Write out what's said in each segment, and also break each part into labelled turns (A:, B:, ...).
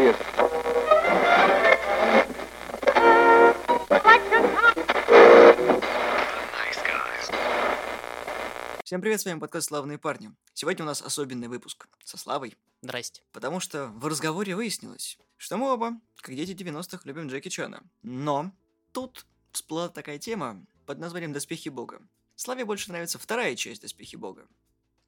A: человек.
B: Всем привет, с вами подкаст «Славные парни». Сегодня у нас особенный выпуск со Славой,
C: Здрасте.
B: потому что в разговоре выяснилось, что мы оба, как дети 90-х, любим Джеки Чана. Но тут всплыла такая тема под названием «Доспехи Бога». Славе больше нравится вторая часть «Доспехи Бога».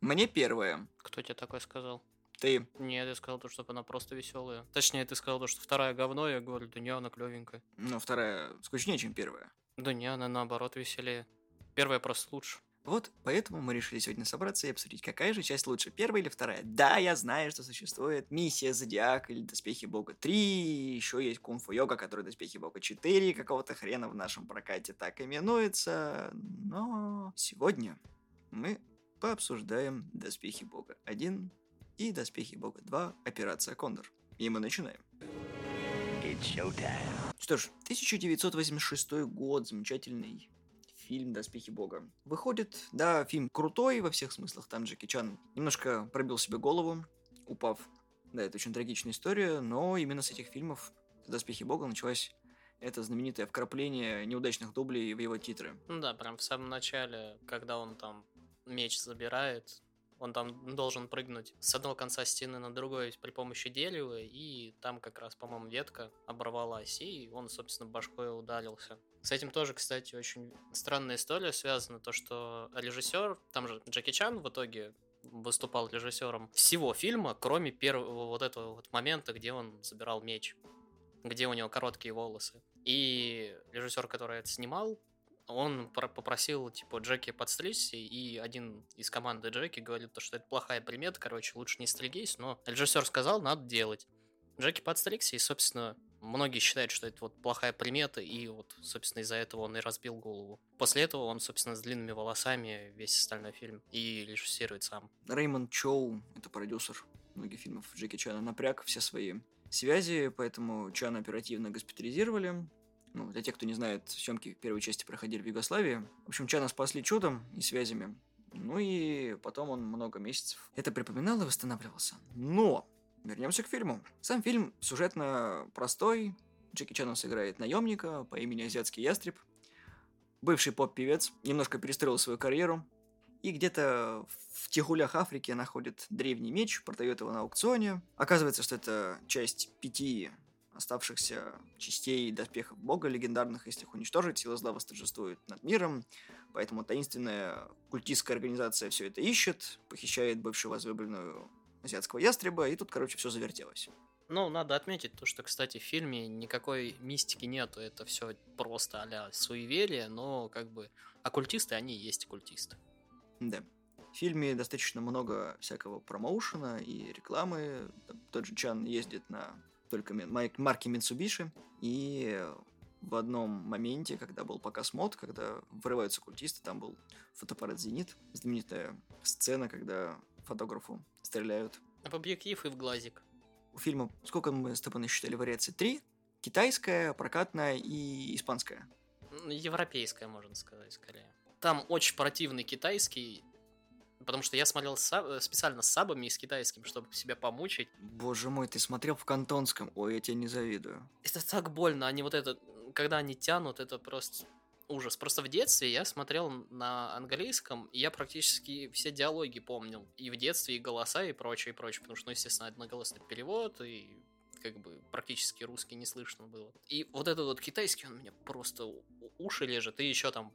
B: Мне первая.
C: Кто тебе такое сказал?
B: Ты.
C: Нет, я сказал то, что она просто веселая. Точнее, ты сказал то, что вторая говно, я говорю, да не, она клевенькая.
B: Ну, вторая скучнее, чем первая.
C: Да не, она наоборот веселее. Первая просто лучше.
B: Вот поэтому мы решили сегодня собраться и обсудить, какая же часть лучше, первая или вторая. Да, я знаю, что существует Миссия Зодиак или Доспехи Бога 3, еще есть Кунг Фу Йога, который Доспехи Бога 4, какого-то хрена в нашем прокате так именуется, но сегодня мы пообсуждаем Доспехи Бога 1 и Доспехи Бога 2 Операция Кондор. И мы начинаем. Что ж, 1986 год, замечательный фильм «Доспехи Бога». Выходит, да, фильм крутой во всех смыслах, там Джеки Чан немножко пробил себе голову, упав. Да, это очень трагичная история, но именно с этих фильмов «Доспехи Бога» началось это знаменитое вкрапление неудачных дублей в его титры.
C: Ну да, прям в самом начале, когда он там меч забирает, он там должен прыгнуть с одного конца стены на другой при помощи дерева, и там как раз, по-моему, ветка оборвалась, и он, собственно, башкой ударился. С этим тоже, кстати, очень странная история связана, то, что режиссер, там же Джеки Чан в итоге выступал режиссером всего фильма, кроме первого вот этого вот момента, где он забирал меч, где у него короткие волосы. И режиссер, который это снимал, он про- попросил, типа, Джеки подстричься, и один из команды Джеки говорит, то, что это плохая примета, короче, лучше не стригись, но режиссер сказал, надо делать. Джеки подстригся, и, собственно, многие считают, что это вот плохая примета, и вот, собственно, из-за этого он и разбил голову. После этого он, собственно, с длинными волосами весь остальной фильм и режиссирует сам.
B: Реймонд Чоу, это продюсер многих фильмов Джеки Чана, напряг все свои связи, поэтому Чана оперативно госпитализировали. Ну, для тех, кто не знает, съемки первой части проходили в Югославии. В общем, Чана спасли чудом и связями. Ну и потом он много месяцев это припоминал и восстанавливался. Но вернемся к фильму. Сам фильм сюжетно простой. Джеки Чаном сыграет наемника по имени Азиатский Ястреб. Бывший поп-певец немножко перестроил свою карьеру. И где-то в тихулях Африки находит древний меч, продает его на аукционе. Оказывается, что это часть пяти оставшихся частей доспехов бога легендарных, если их уничтожить, сила зла восторжествует над миром, поэтому таинственная культистская организация все это ищет, похищает бывшую возлюбленную азиатского ястреба, и тут, короче, все завертелось.
C: Ну, надо отметить то, что, кстати, в фильме никакой мистики нету, это все просто а суеверие, но как бы оккультисты, они и есть оккультисты.
B: Да. В фильме достаточно много всякого промоушена и рекламы. Тот же Чан ездит на только марки Mitsubishi. И в одном моменте, когда был показ мод, когда врываются культисты, там был фотоаппарат «Зенит». Знаменитая сцена, когда фотографу стреляют.
C: В объектив и в глазик.
B: У фильма, сколько мы с тобой насчитали вариаций? Три. Китайская, прокатная и испанская.
C: Европейская, можно сказать, скорее. Там очень противный китайский, потому что я смотрел са- э, специально с сабами и с китайским, чтобы себя помучить.
B: Боже мой, ты смотрел в кантонском. Ой, я тебе не завидую.
C: Это так больно, они вот это, когда они тянут, это просто ужас. Просто в детстве я смотрел на английском, и я практически все диалоги помнил. И в детстве, и голоса, и прочее, и прочее. Потому что, ну, естественно, одноголосый перевод, и как бы практически русский не слышно было. И вот этот вот китайский, он меня просто уши лежит, и еще там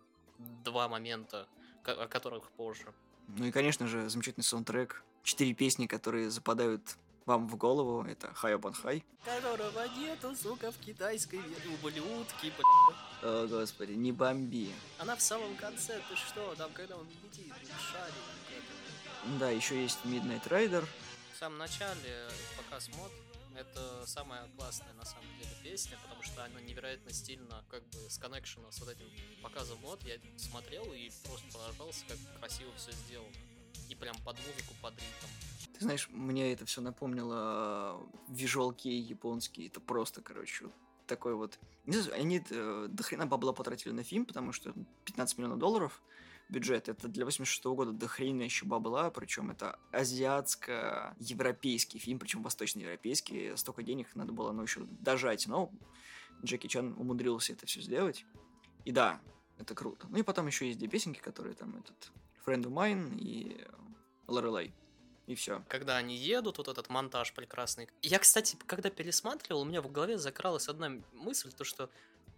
C: два момента, о которых позже.
B: Ну и, конечно же, замечательный саундтрек. Четыре песни, которые западают вам в голову. Это Up on High.
C: Которого нету, сука, в китайской ублюдки,
B: О, господи, не бомби.
C: Она в самом конце, ты что, там, когда он летит, шарик.
B: Да, еще есть Midnight Rider.
C: В самом начале показ мод это самая классная на самом деле песня, потому что она невероятно стильно как бы с коннекшена с вот этим показом мод. Я смотрел и просто поражался, как красиво все сделано. И прям под музыку, под ритм.
B: Ты знаешь, мне это все напомнило визуалки японские. Это просто, короче, такой вот... Они э, до бабла потратили на фильм, потому что 15 миллионов долларов. Бюджет. Это для 86 года дохренища бабла, причем это азиатско-европейский фильм, причем восточноевропейский. Столько денег надо было, ну, еще дожать. Но Джеки Чан умудрился это все сделать. И да, это круто. Ну и потом еще есть две песенки, которые там этот Friend of Mine и Лорелай. И все.
C: Когда они едут, вот этот монтаж прекрасный. Я, кстати, когда пересматривал, у меня в голове закралась одна мысль, то что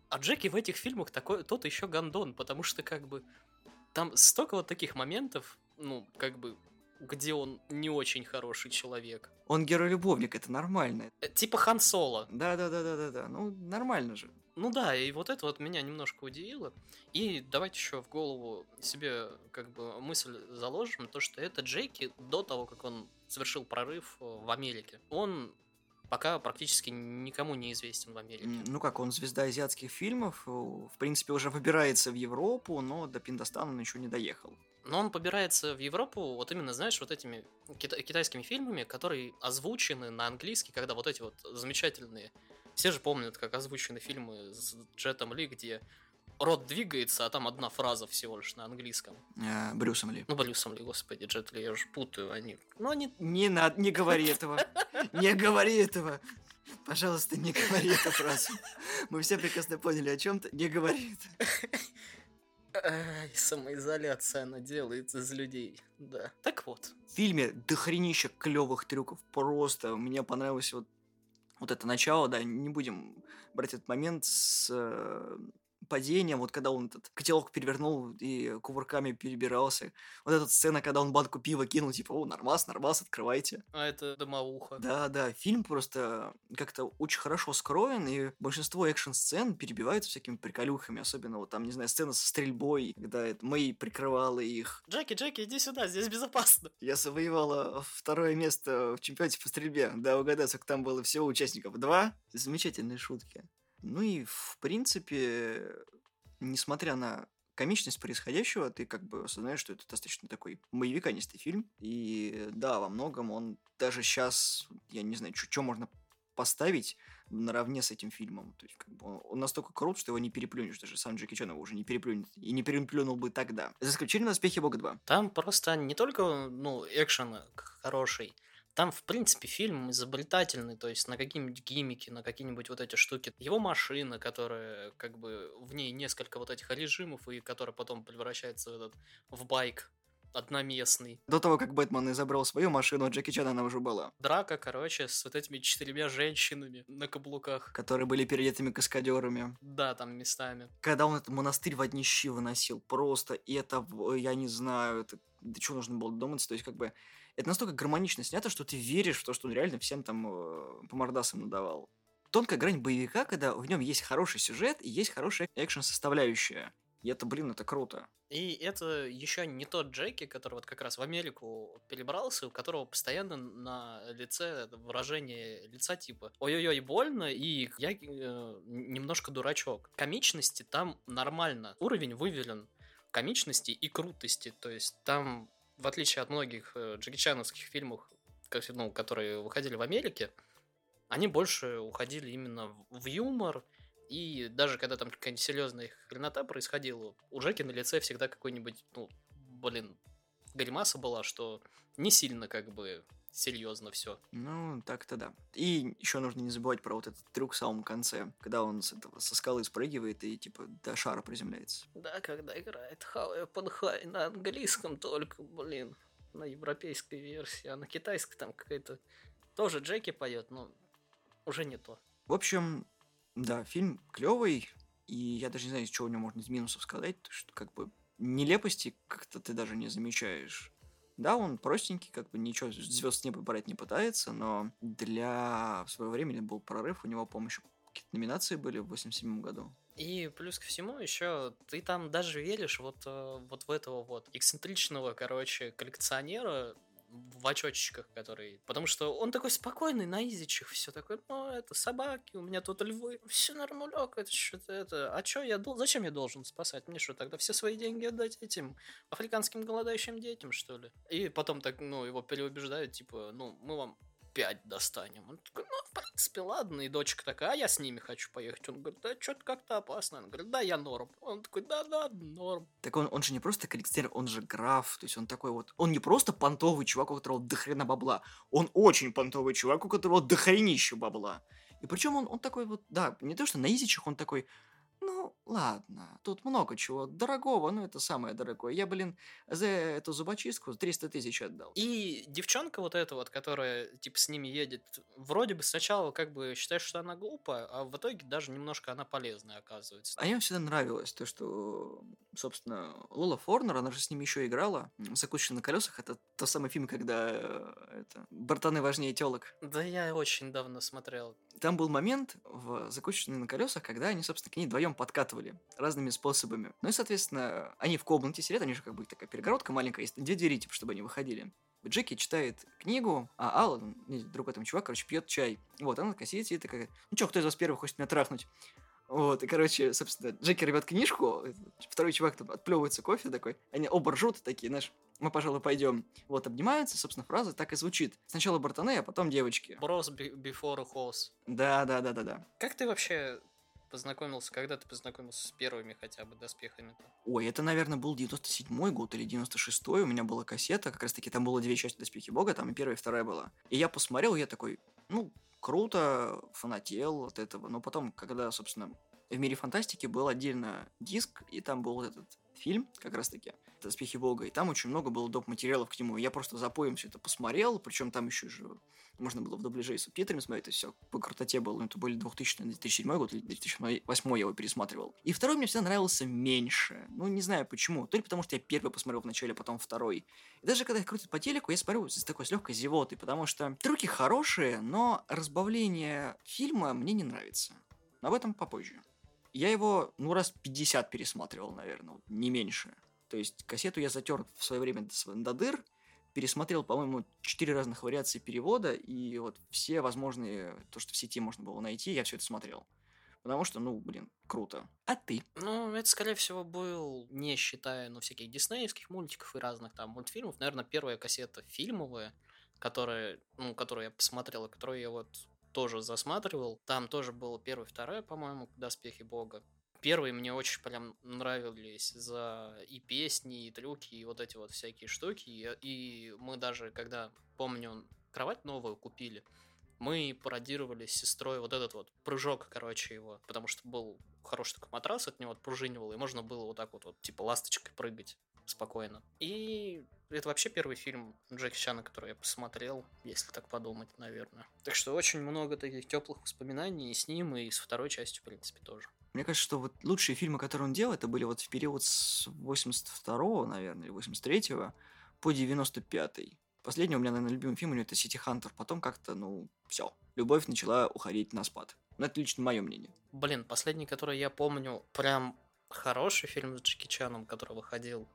C: а Джеки в этих фильмах такой, тот еще гандон, потому что как бы там столько вот таких моментов, ну, как бы, где он не очень хороший человек.
B: Он герой-любовник, это нормально.
C: Э, Типа Хан Соло.
B: Да-да-да-да-да, ну нормально же.
C: Ну да, и вот это вот меня немножко удивило. И давайте еще в голову себе как бы мысль заложим, то что это Джейки до того, как он совершил прорыв э, в Америке. Он пока практически никому не известен в Америке.
B: Ну как, он звезда азиатских фильмов, э, в принципе, уже выбирается в Европу, но до Пиндостана он еще не доехал.
C: Но он побирается в Европу вот именно, знаешь, вот этими кита- китайскими фильмами, которые озвучены на английский, когда вот эти вот замечательные... Все же помнят, как озвучены фильмы с Джетом Ли, где рот двигается, а там одна фраза всего лишь на английском.
B: Э, Брюсом Ли.
C: Ну, Брюсом Ли, господи, Джет Ли, я уже путаю, они... Ну, они...
B: Не надо, не говори этого. Не говори этого. Пожалуйста, не говори эту фразу. Мы все прекрасно поняли о чем-то. Не говори это.
C: Ай, самоизоляция она делает из людей, да. Так вот,
B: В фильме дохренища клевых трюков. Просто мне понравилось вот, вот это начало, да, не будем брать этот момент с э, падением, вот когда он этот котелок перевернул и кувырками перебирался. Вот эта сцена, когда он банку пива кинул, типа, о, нормас, нормас, открывайте.
C: а это домовуха.
B: Да, да, фильм просто как-то очень хорошо скроен, и большинство экшн-сцен перебиваются всякими приколюхами, особенно вот там, не знаю, сцена со стрельбой, когда это Мэй прикрывала их.
C: Джеки, Джеки, иди сюда, здесь безопасно.
B: Я завоевала второе место в чемпионате по стрельбе. Да, угадай, сколько там было всего участников. Два? Замечательные шутки. Ну и, в принципе, несмотря на комичность происходящего, ты как бы осознаешь, что это достаточно такой боевиканистый фильм. И да, во многом он даже сейчас, я не знаю, что можно поставить наравне с этим фильмом. То есть, как бы он, он настолько крут, что его не переплюнешь. Даже сам Джеки Чан его уже не переплюнет. И не переплюнул бы тогда. За исключением «Успехи Бога 2».
C: Там просто не только, ну, экшен хороший, там, в принципе, фильм изобретательный, то есть на какие-нибудь гиммики, на какие-нибудь вот эти штуки. Его машина, которая, как бы, в ней несколько вот этих режимов, и которая потом превращается в этот, в байк одноместный.
B: До того, как Бэтмен изобрел свою машину, у Джеки Чана она уже была.
C: Драка, короче, с вот этими четырьмя женщинами на каблуках.
B: Которые были переодетыми каскадерами.
C: Да, там местами.
B: Когда он этот монастырь в одни щи выносил, просто это, я не знаю, это, до чего нужно было думать, то есть как бы это настолько гармонично снято, что ты веришь в то, что он реально всем там э, по мордасам надавал. Тонкая грань боевика, когда в нем есть хороший сюжет и есть хорошая экшн-составляющая. И это, блин, это круто.
C: И это еще не тот Джеки, который вот как раз в Америку перебрался, у которого постоянно на лице выражение лица типа «Ой-ой-ой, больно», и я э, немножко дурачок. Комичности там нормально. Уровень выверен комичности и крутости. То есть там, в отличие от многих э, Джеки Чановских фильмов, ну, которые выходили в Америке, они больше уходили именно в юмор, и даже когда там какая-нибудь серьезная хренота происходила, у Джеки на лице всегда какой-нибудь, ну, блин, гримаса была, что не сильно как бы серьезно все.
B: Ну, так-то да. И еще нужно не забывать про вот этот трюк в самом конце, когда он с этого, со скалы спрыгивает и типа до шара приземляется.
C: Да, когда играет How Open High на английском только, блин, на европейской версии, а на китайской там какая-то тоже Джеки поет, но уже не то.
B: В общем, да, фильм клевый, и я даже не знаю, из чего у него можно из минусов сказать, то что как бы нелепости как-то ты даже не замечаешь. Да, он простенький, как бы ничего звезд с неба брать не пытается, но для своего времени был прорыв, у него помощь какие-то номинации были в 87 году.
C: И плюс ко всему еще ты там даже веришь вот, э, вот в этого вот эксцентричного, короче, коллекционера в очочках, который... Потому что он такой спокойный, на изичах, все такое, ну, это собаки, у меня тут львы, все нормалек, это что-то это... А что я дол... Зачем я должен спасать? Мне что, тогда все свои деньги отдать этим африканским голодающим детям, что ли? И потом так, ну, его переубеждают, типа, ну, мы вам пять достанем. Он такой, ну, в принципе, ладно. И дочка такая, а я с ними хочу поехать. Он говорит, да, что-то как-то опасно. Он говорит, да, я норм. Он такой, да, да, норм.
B: Так он, он же не просто коллекционер, он же граф. То есть он такой вот... Он не просто понтовый чувак, у которого дохрена бабла. Он очень понтовый чувак, у которого дохренища бабла. И причем он, он такой вот, да, не то что на изичах, он такой, ну, ладно, тут много чего дорогого, но это самое дорогое. Я, блин, за эту зубочистку 300 тысяч отдал.
C: И девчонка вот эта вот, которая, типа, с ними едет, вроде бы сначала как бы считаешь, что она глупая, а в итоге даже немножко она полезная оказывается.
B: А мне всегда нравилось то, что, собственно, Лола Форнер, она же с ними еще играла. «Закусчик на колесах» — это тот самый фильм, когда э, это, братаны важнее телок.
C: Да я очень давно смотрел.
B: Там был момент в «Закусчине на колесах», когда они, собственно, к ней вдвоем подкатывали разными способами. Ну и, соответственно, они в комнате сидят, они же как бы такая перегородка маленькая, есть две двери, типа, чтобы они выходили. Джеки читает книгу, а Аллан, другой там чувак, короче, пьет чай. Вот, она такая сидит, сидит такая, ну чё, кто из вас первый хочет меня трахнуть? Вот, и, короче, собственно, Джеки рвет книжку, второй чувак там отплевывается кофе такой, они оба ржут такие, знаешь, мы, пожалуй, пойдем. Вот, обнимаются, собственно, фраза так и звучит. Сначала братаны, а потом девочки.
C: Bros before hoes.
B: Да, да, да, да, да.
C: Как ты вообще познакомился, когда ты познакомился с первыми хотя бы доспехами? -то?
B: Ой, это, наверное, был 97-й год или 96-й, у меня была кассета, как раз-таки там было две части Доспехи Бога, там и первая, и вторая была. И я посмотрел, я такой, ну, круто, фанател от этого, но потом, когда, собственно, в мире фантастики был отдельно диск, и там был вот этот фильм, как раз таки, «Доспехи Бога», и там очень много было доп. материалов к нему. Я просто запоем все это посмотрел, причем там еще же можно было в дубляже и субтитрами смотреть, есть все по крутоте было. Ну, это были 2000 2007 год или 2008 я его пересматривал. И второй мне всегда нравился меньше. Ну, не знаю почему. То ли потому, что я первый посмотрел вначале, а потом второй. И даже когда их крутят по телеку, я смотрю с такой с легкой зевотой, потому что трюки хорошие, но разбавление фильма мне не нравится. Об этом попозже. Я его, ну, раз 50 пересматривал, наверное, не меньше. То есть кассету я затер в свое время до дыр, пересмотрел, по-моему, четыре разных вариации перевода, и вот все возможные, то, что в сети можно было найти, я все это смотрел. Потому что, ну, блин, круто. А ты?
C: Ну, это, скорее всего, был, не считая, ну, всяких диснеевских мультиков и разных там мультфильмов, наверное, первая кассета фильмовая, которая, ну, которую я посмотрел, и которую я вот тоже засматривал. Там тоже было первый, второй, по-моему, «Доспехи Бога». Первые мне очень прям нравились за и песни, и трюки, и вот эти вот всякие штуки. И, и мы даже, когда, помню, кровать новую купили, мы пародировали с сестрой вот этот вот прыжок, короче, его, потому что был хороший такой матрас, от него отпружинивал, и можно было вот так вот, вот типа ласточкой прыгать спокойно. И это вообще первый фильм Джеки Чана, который я посмотрел, если так подумать, наверное. Так что очень много таких теплых воспоминаний и с ним, и с второй частью, в принципе, тоже.
B: Мне кажется, что вот лучшие фильмы, которые он делал, это были вот в период с 82-го, наверное, или 83-го по 95-й. Последний у меня, наверное, любимый фильм это Сити Хантер. Потом как-то, ну, все. Любовь начала уходить на спад. Но это лично мое мнение.
C: Блин, последний, который я помню, прям хороший фильм с Джеки Чаном, который выходил,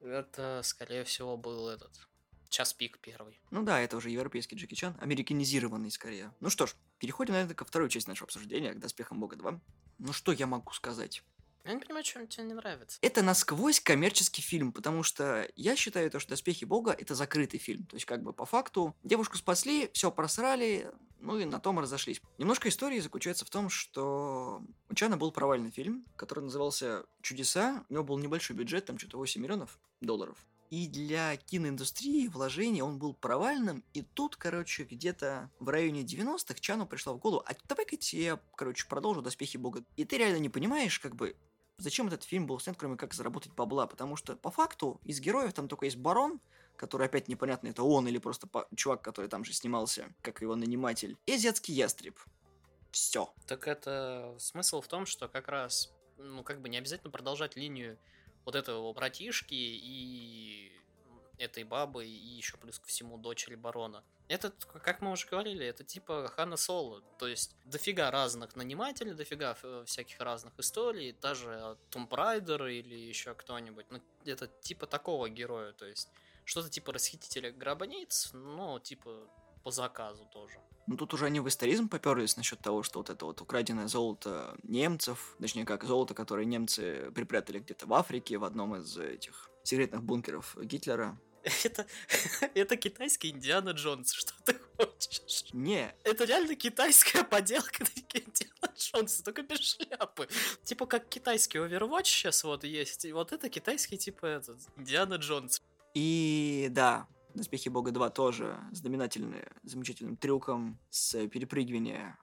C: это, скорее всего, был этот Час пик первый.
B: Ну да, это уже европейский Джеки Чан, американизированный скорее. Ну что ж, переходим, наверное, ко второй части нашего обсуждения, к Доспехам Бога 2. Ну что я могу сказать?
C: Я не понимаю, чем тебе не нравится.
B: Это насквозь коммерческий фильм, потому что я считаю то, что «Доспехи Бога» — это закрытый фильм. То есть, как бы, по факту, девушку спасли, все просрали, ну и на том разошлись. Немножко истории заключается в том, что у Чана был провальный фильм, который назывался «Чудеса». У него был небольшой бюджет, там что-то 8 миллионов долларов. И для киноиндустрии вложения он был провальным, и тут, короче, где-то в районе 90-х Чану пришла в голову, а давай-ка я, короче, продолжу «Доспехи Бога». И ты реально не понимаешь, как бы, зачем этот фильм был снят, кроме как заработать бабла, потому что, по факту, из героев там только есть Барон, который опять непонятно, это он или просто чувак, который там же снимался, как его наниматель, и Азиатский Ястреб. Все.
C: Так это смысл в том, что как раз, ну, как бы не обязательно продолжать линию вот этого братишки и этой бабы, и еще плюс ко всему дочери барона. Это, как мы уже говорили, это типа Хана Соло. То есть дофига разных нанимателей, дофига всяких разных историй, даже Том Прайдер или еще кто-нибудь. Ну, это типа такого героя. То есть что-то типа расхитителя гробниц, но типа по заказу тоже.
B: Ну, тут уже они в историзм поперлись насчет того, что вот это вот украденное золото немцев, точнее, как золото, которое немцы припрятали где-то в Африке, в одном из этих секретных бункеров Гитлера.
C: Это, это китайский Индиана Джонс, что ты хочешь?
B: Не.
C: Это реально китайская поделка Индиана Джонса, только без шляпы. Типа как китайский Overwatch сейчас вот есть, и вот это китайский типа этот, Индиана Джонс.
B: И да, Доспехи Бога 2 тоже знаменательные, замечательным трюком с перепрыгивания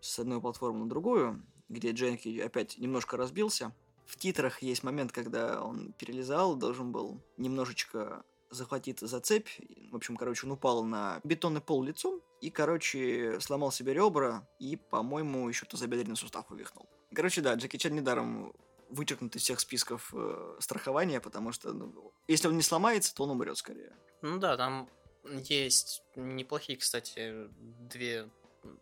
B: с одной платформы на другую, где Дженки опять немножко разбился. В титрах есть момент, когда он перелезал, должен был немножечко захватиться за цепь. В общем, короче, он упал на бетонный пол лицом и, короче, сломал себе ребра и, по-моему, еще тазобедренный сустав вывихнул. Короче, да, Джеки Чан недаром вычеркнут из всех списков э, страхования, потому что ну, если он не сломается, то он умрет скорее.
C: Ну да, там есть неплохие, кстати, две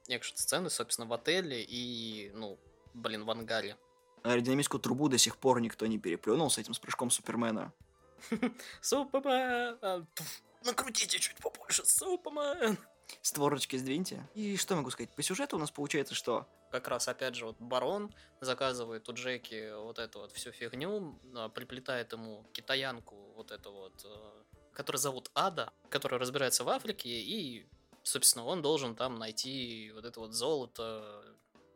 C: экшн-сцены, собственно, в отеле и, ну, блин, в ангаре.
B: Аэродинамическую трубу до сих пор никто не переплюнул с этим с прыжком Супермена.
C: Супермен! Накрутите чуть побольше, Супермен!
B: Створочки сдвиньте. И что могу сказать? По сюжету у нас получается что?
C: Как раз, опять же, вот барон заказывает у Джеки вот эту вот всю фигню, а, приплетает ему китаянку вот эту вот, которую зовут Ада, которая разбирается в Африке, и, собственно, он должен там найти вот это вот золото,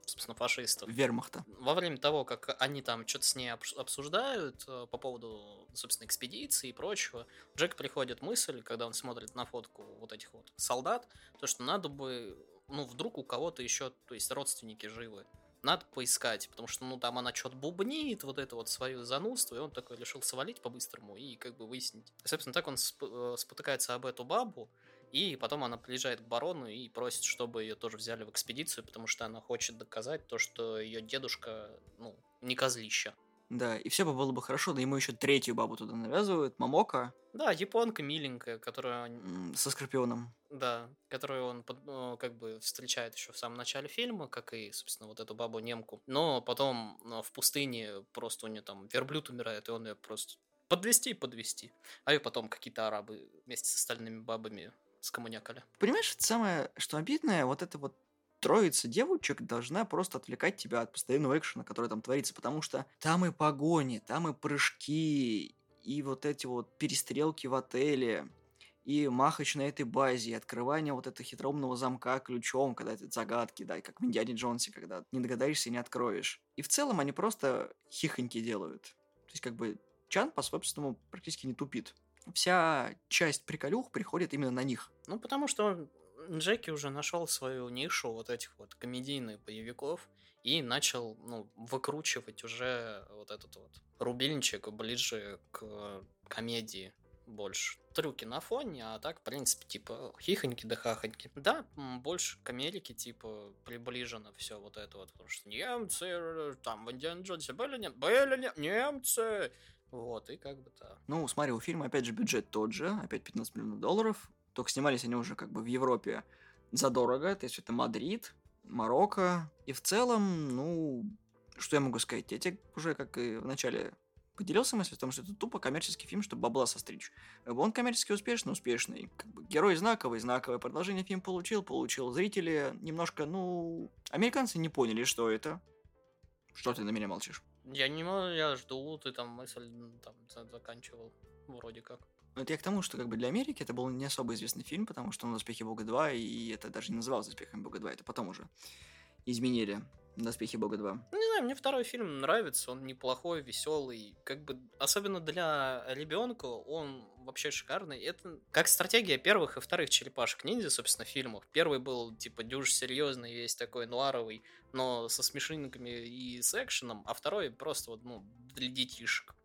C: собственно, фашистов.
B: Вермахта.
C: Во время того, как они там что-то с ней обсуждают э, по поводу, собственно, экспедиции и прочего, Джек приходит мысль, когда он смотрит на фотку вот этих вот солдат, то, что надо бы, ну, вдруг у кого-то еще, то есть родственники живы, надо поискать, потому что, ну, там она что-то бубнит, вот это вот свое занудство, и он такой решил свалить по-быстрому и как бы выяснить. И, собственно, так он сп- э, спотыкается об эту бабу, и потом она приезжает к барону и просит, чтобы ее тоже взяли в экспедицию, потому что она хочет доказать то, что ее дедушка, ну, не козлища.
B: Да, и все бы было бы хорошо, да ему еще третью бабу туда навязывают, Мамока.
C: Да, японка миленькая, которая...
B: Со Скорпионом.
C: Да, которую он ну, как бы встречает еще в самом начале фильма, как и, собственно, вот эту бабу-немку. Но потом ну, в пустыне просто у нее там верблюд умирает, и он ее просто подвести и подвести. А ее потом какие-то арабы вместе с остальными бабами скоммунякали.
B: Понимаешь, самое, что обидное, вот это вот троица девочек должна просто отвлекать тебя от постоянного экшена, который там творится, потому что там и погони, там и прыжки, и вот эти вот перестрелки в отеле, и махач на этой базе, и открывание вот этого хитроумного замка ключом, когда это загадки, да, как в Индиане Джонсе, когда не догадаешься и не откроешь. И в целом они просто хихоньки делают. То есть как бы Чан по собственному практически не тупит вся часть приколюх приходит именно на них.
C: Ну, потому что Джеки уже нашел свою нишу вот этих вот комедийных боевиков и начал, ну, выкручивать уже вот этот вот рубильничек ближе к комедии больше. Трюки на фоне, а так, в принципе, типа, хихоньки да хахоньки. Да, больше к Америке, типа, приближено все вот это вот, потому что немцы, там, в Индиан Джонсе были, нет, были нет, немцы, вот, и как бы да.
B: Ну, смотри, у фильма, опять же, бюджет тот же, опять 15 миллионов долларов, только снимались они уже как бы в Европе задорого, то есть это Мадрид, Марокко, и в целом, ну, что я могу сказать, я тебе уже, как и в начале поделился мыслью о том, что это тупо коммерческий фильм, чтобы бабла состричь. Он коммерчески успешный, успешный. Как бы герой знаковый, знаковое продолжение фильм получил, получил. Зрители немножко, ну... Американцы не поняли, что это. Что ты на меня молчишь?
C: Я не я жду, ты там мысль там заканчивал, вроде как.
B: Ну, это я к тому, что как бы для Америки это был не особо известный фильм, потому что он «Доспехи Бога 2», и это даже не называлось «Доспехами Бога 2», это потом уже изменили «Доспехи Бога 2».
C: Ну, не знаю, мне второй фильм нравится, он неплохой, веселый, как бы, особенно для ребенка он вообще шикарный. Это как стратегия первых и вторых черепашек ниндзя, собственно, фильмов. Первый был, типа, дюж серьезный, весь такой нуаровый, но со смешинками и с экшеном, а второй просто вот, ну, для детишек.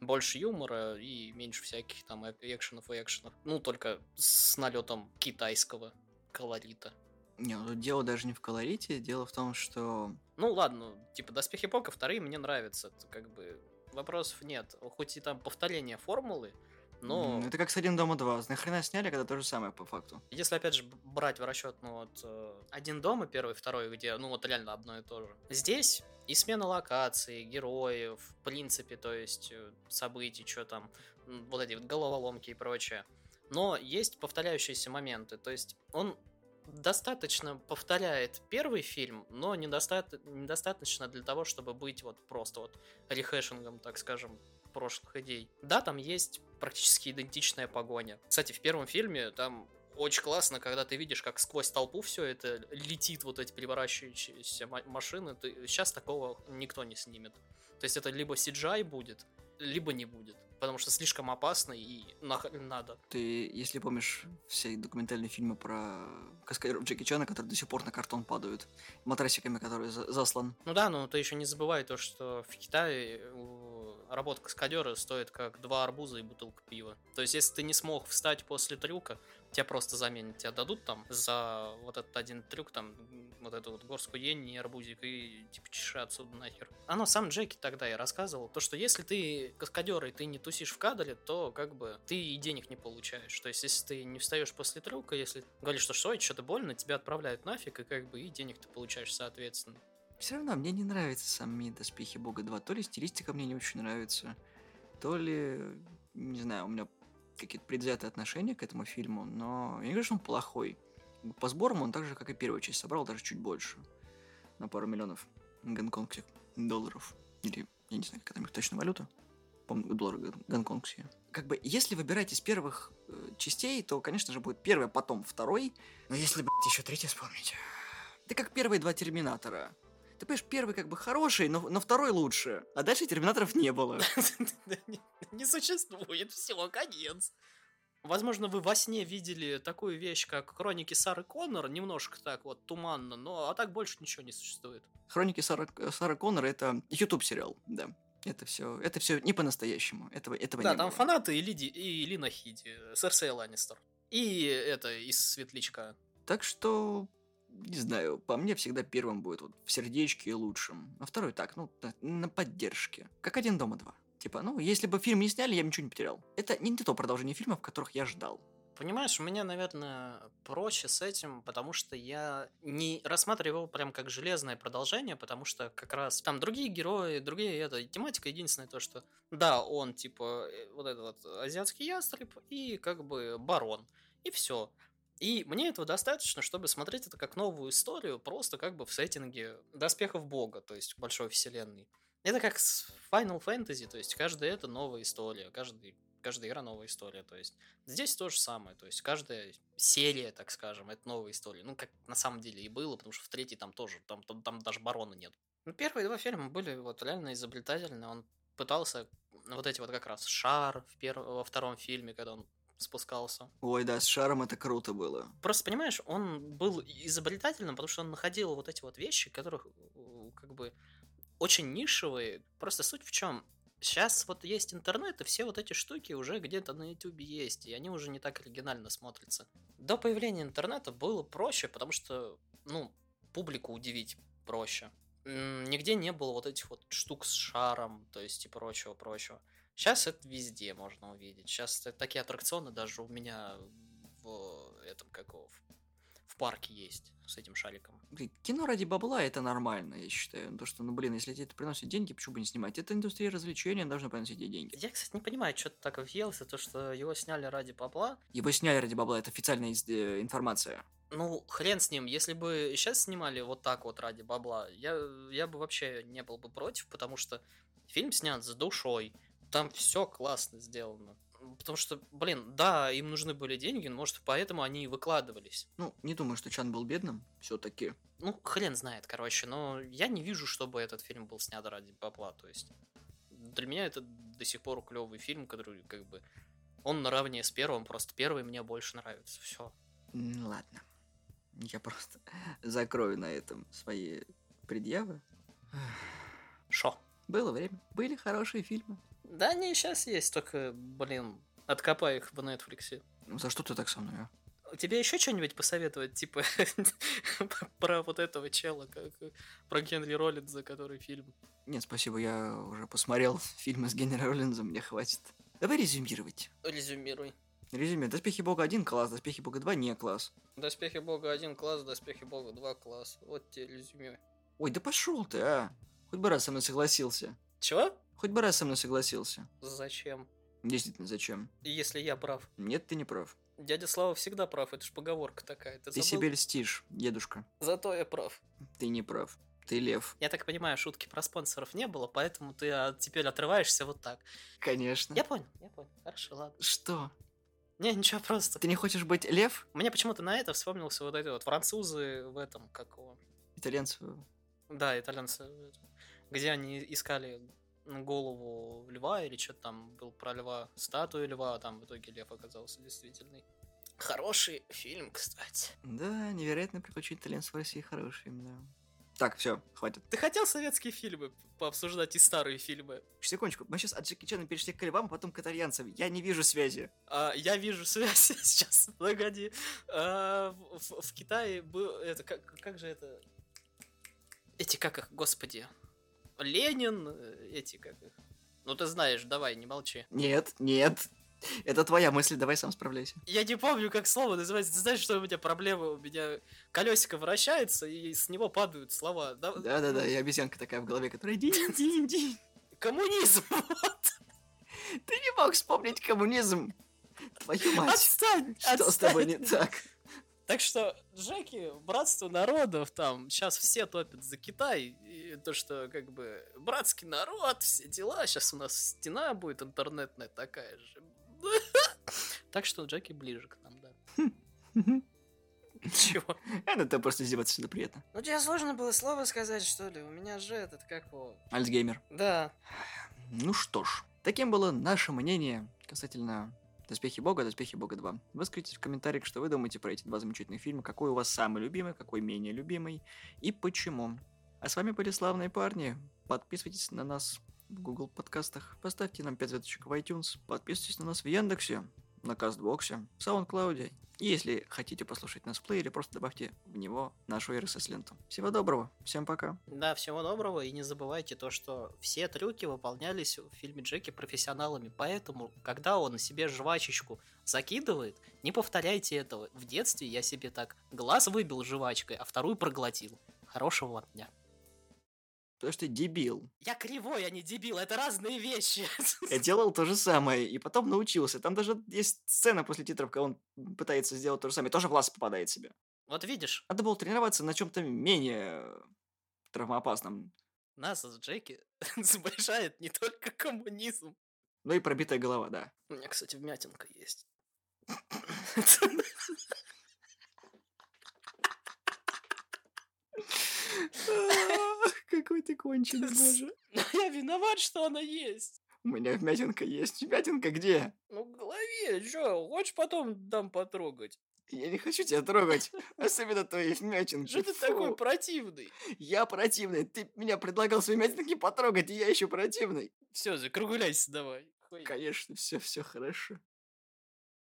C: Больше юмора и меньше всяких там экшенов и экшенов. Ну, только с налетом китайского колорита.
B: Не, ну дело даже не в колорите, дело в том, что...
C: Ну ладно, типа Доспехи Пока вторые мне нравятся, как бы вопросов нет. Хоть и там повторение формулы, но...
B: Это как с «Один дома 2». Нахрена сняли, когда то же самое по факту?
C: Если, опять же, брать в расчет, ну вот, э, «Один дома», первый, второй, где, ну вот реально одно и то же. Здесь и смена локаций, героев, в принципе, то есть э, событий, что там, вот эти вот головоломки и прочее. Но есть повторяющиеся моменты, то есть он достаточно повторяет первый фильм, но недоста- недостаточно для того, чтобы быть вот просто вот рехэшингом, так скажем, прошлых идей. Да, там есть практически идентичная погоня. Кстати, в первом фильме там очень классно, когда ты видишь, как сквозь толпу все это летит, вот эти переворачивающиеся машины. Ты, сейчас такого никто не снимет. То есть это либо CGI будет, либо не будет. Потому что слишком опасно и нахрен надо.
B: Ты, если помнишь все документальные фильмы про каскадеров Джеки Чана, которые до сих пор на картон падают, матрасиками, которые за заслан.
C: Ну да, но ты еще не забывай то, что в Китае работа каскадера стоит как два арбуза и бутылка пива. То есть, если ты не смог встать после трюка, тебя просто заменят. Тебя дадут там за вот этот один трюк, там, вот эту вот горскую ень и арбузик, и типа чеши отсюда нахер. Оно сам Джеки тогда и рассказывал, то, что если ты каскадер и ты не тусишь в кадре, то как бы ты и денег не получаешь. То есть, если ты не встаешь после трюка, если говоришь, что что, что-то больно, тебя отправляют нафиг, и как бы и денег ты получаешь соответственно.
B: Все равно мне не нравятся сами доспехи Бога 2. То ли стилистика мне не очень нравится, то ли, не знаю, у меня какие-то предвзятые отношения к этому фильму, но я не говорю, что он плохой. По сборам он так же, как и первая часть, собрал даже чуть больше. На пару миллионов гонконгских долларов. Или, я не знаю, какая там их точная валюта. Помню, доллары гонконгские. Как бы, если выбирать из первых э, частей, то, конечно же, будет первый, а потом второй. Но если, блядь, еще третий вспомнить... Это как первые два Терминатора. Ты понимаешь, первый как бы хороший, но, но второй лучше. А дальше терминаторов не было.
C: Не существует, все, конец. Возможно, вы во сне видели такую вещь, как Хроники Сары Коннор, немножко так вот туманно, но а так больше ничего не существует.
B: Хроники Сары, Сары Коннор это YouTube сериал, да. Это все, это все не по-настоящему. Этого, этого
C: да,
B: не
C: там
B: было.
C: фанаты и, Лиди, и Лина Хиди, Серсей Ланнистер. И это из Светлячка.
B: Так что не знаю, по мне всегда первым будет вот в сердечке и лучшим. А второй так, ну, на, на поддержке. Как один дома два. Типа, ну, если бы фильм не сняли, я бы ничего не потерял. Это не то продолжение фильмов, которых я ждал.
C: Понимаешь, у меня, наверное, проще с этим, потому что я не рассматривал его прям как железное продолжение, потому что как раз там другие герои, другие это тематика единственное то, что да, он типа э, вот этот вот азиатский ястреб и как бы барон. И все. И мне этого достаточно, чтобы смотреть это как новую историю, просто как бы в сеттинге доспехов бога, то есть большой вселенной. Это как с Final Fantasy, то есть каждая это новая история, каждый, каждая игра новая история, то есть здесь то же самое, то есть каждая серия, так скажем, это новая история. Ну, как на самом деле и было, потому что в третьей там тоже, там, там, там даже барона нет. Ну, первые два фильма были вот реально изобретательны, он пытался вот эти вот как раз шар в перв... во втором фильме, когда он спускался.
B: Ой, да, с шаром это круто было.
C: Просто, понимаешь, он был изобретательным, потому что он находил вот эти вот вещи, которых как бы очень нишевые. Просто суть в чем? Сейчас вот есть интернет, и все вот эти штуки уже где-то на YouTube есть, и они уже не так оригинально смотрятся. До появления интернета было проще, потому что, ну, публику удивить проще. Нигде не было вот этих вот штук с шаром, то есть и прочего-прочего. Сейчас это везде можно увидеть. Сейчас такие аттракционы даже у меня в этом какого в парке есть с этим шариком.
B: Кино ради бабла это нормально, я считаю. То, что, ну блин, если тебе это приносит деньги, почему бы не снимать? Это индустрия развлечения, должна приносить тебе деньги.
C: Я, кстати, не понимаю, что ты так въелся, то, что его сняли ради бабла.
B: Его сняли ради бабла, это официальная э, информация.
C: Ну, хрен с ним. Если бы сейчас снимали вот так вот ради бабла, я, я бы вообще не был бы против, потому что фильм снят с душой там все классно сделано. Потому что, блин, да, им нужны были деньги, но, может, поэтому они и выкладывались.
B: Ну, не думаю, что Чан был бедным, все-таки.
C: Ну, хрен знает, короче, но я не вижу, чтобы этот фильм был снят ради бабла, то есть. Для меня это до сих пор клевый фильм, который, как бы, он наравне с первым, просто первый мне больше нравится, все.
B: Ну, ладно. Я просто закрою на этом свои предъявы.
C: Шо?
B: Было время. Были хорошие фильмы.
C: Да, они сейчас есть, только, блин, откопай их в Netflix.
B: Ну, за что ты так со мной,
C: а? Тебе еще что-нибудь посоветовать, типа, про вот этого чела, как про Генри Роллинза, который фильм?
B: Нет, спасибо, я уже посмотрел фильмы с Генри Роллинзом, мне хватит. Давай резюмировать.
C: Резюмируй.
B: Резюме. Доспехи Бога 1 класс, Доспехи Бога 2 не класс.
C: Доспехи Бога 1 класс, Доспехи Бога 2 класс. Вот тебе резюме.
B: Ой, да пошел ты, а. Хоть бы раз со мной согласился.
C: Чего?
B: Хоть бы раз со мной согласился.
C: Зачем?
B: Действительно, зачем?
C: Если я прав.
B: Нет, ты не прав.
C: Дядя Слава всегда прав, это ж поговорка такая.
B: Ты, ты себе льстишь, дедушка.
C: Зато я прав.
B: Ты не прав. Ты лев.
C: Я так понимаю, шутки про спонсоров не было, поэтому ты а, теперь отрываешься вот так.
B: Конечно.
C: Я понял, я понял. Хорошо, ладно.
B: Что?
C: Не, ничего, просто.
B: Ты не хочешь быть лев?
C: Мне почему-то на это вспомнился вот эти вот французы в этом, как его...
B: Итальянцы.
C: Да, итальянцы. Где они искали голову льва или что-то там был про льва, статую льва, а там в итоге лев оказался действительный. Хороший фильм, кстати.
B: Да, невероятно приключения итальянцев в России хорошие, да. Так, все, хватит.
C: Ты хотел советские фильмы пообсуждать и старые фильмы?
B: Секундочку, мы сейчас от Джеки Чана перешли к львам, а потом к итальянцам. Я не вижу связи.
C: А, я вижу связь сейчас. Погоди. А, в, в- в Китае был это как, как же это? Эти как их, господи, Ленин, э, эти как их. Ну ты знаешь, давай, не молчи.
B: Нет, нет. Это твоя мысль, давай сам справляйся.
C: Я не помню, как слово называется. Ты знаешь, что у меня проблема? У меня колесико вращается, и с него падают слова. Да-
B: Да-да-да, и обезьянка такая в голове, которая динь-динь-динь.
C: Коммунизм!
B: Ты не мог вспомнить коммунизм. Твою мать.
C: Отстань!
B: Что с тобой
C: отстань.
B: не так?
C: Так что, Джеки, братство народов, там, сейчас все топят за Китай, и то, что, как бы, братский народ, все дела, сейчас у нас стена будет интернетная такая же. Так что Джеки ближе к нам, да. Чего?
B: Это ты просто издеваться всегда приятно.
C: Ну, тебе сложно было слово сказать, что ли? У меня же этот, как его...
B: Альцгеймер.
C: Да.
B: Ну что ж, таким было наше мнение касательно Доспехи Бога, Доспехи Бога 2. Выскажите в комментариях, что вы думаете про эти два замечательных фильма, какой у вас самый любимый, какой менее любимый и почему. А с вами были славные парни. Подписывайтесь на нас в Google подкастах, поставьте нам 5 звездочек в iTunes, подписывайтесь на нас в Яндексе, на Кастбоксе, в SoundCloud. И если хотите послушать нас в плеере, просто добавьте в него нашу RSS-ленту. Всего доброго, всем пока.
C: Да, всего доброго, и не забывайте то, что все трюки выполнялись в фильме Джеки профессионалами, поэтому, когда он себе жвачечку закидывает, не повторяйте этого. В детстве я себе так глаз выбил жвачкой, а вторую проглотил. Хорошего вам дня.
B: Потому что дебил.
C: Я кривой, а не дебил, это разные вещи.
B: Я делал то же самое, и потом научился. Там даже есть сцена после титров, когда он пытается сделать то же самое, тоже в глаз попадает себе.
C: Вот видишь,
B: Надо было тренироваться на чем-то менее травмоопасном.
C: нас с Джеки сближает не только коммунизм.
B: Ну и пробитая голова, да.
C: У меня, кстати, вмятинка есть.
B: Какой ты конченый, боже.
C: Я виноват, что она есть.
B: У меня вмятинка есть. Вмятинка где?
C: Ну, в голове, чё, хочешь потом дам потрогать?
B: Я не хочу тебя трогать. Особенно твои вмятинки.
C: Что ты
B: Фу.
C: такой противный?
B: Я противный. Ты меня предлагал свои вмятинки потрогать, и я еще противный.
C: Все, закругляйся давай.
B: Конечно, все, все хорошо.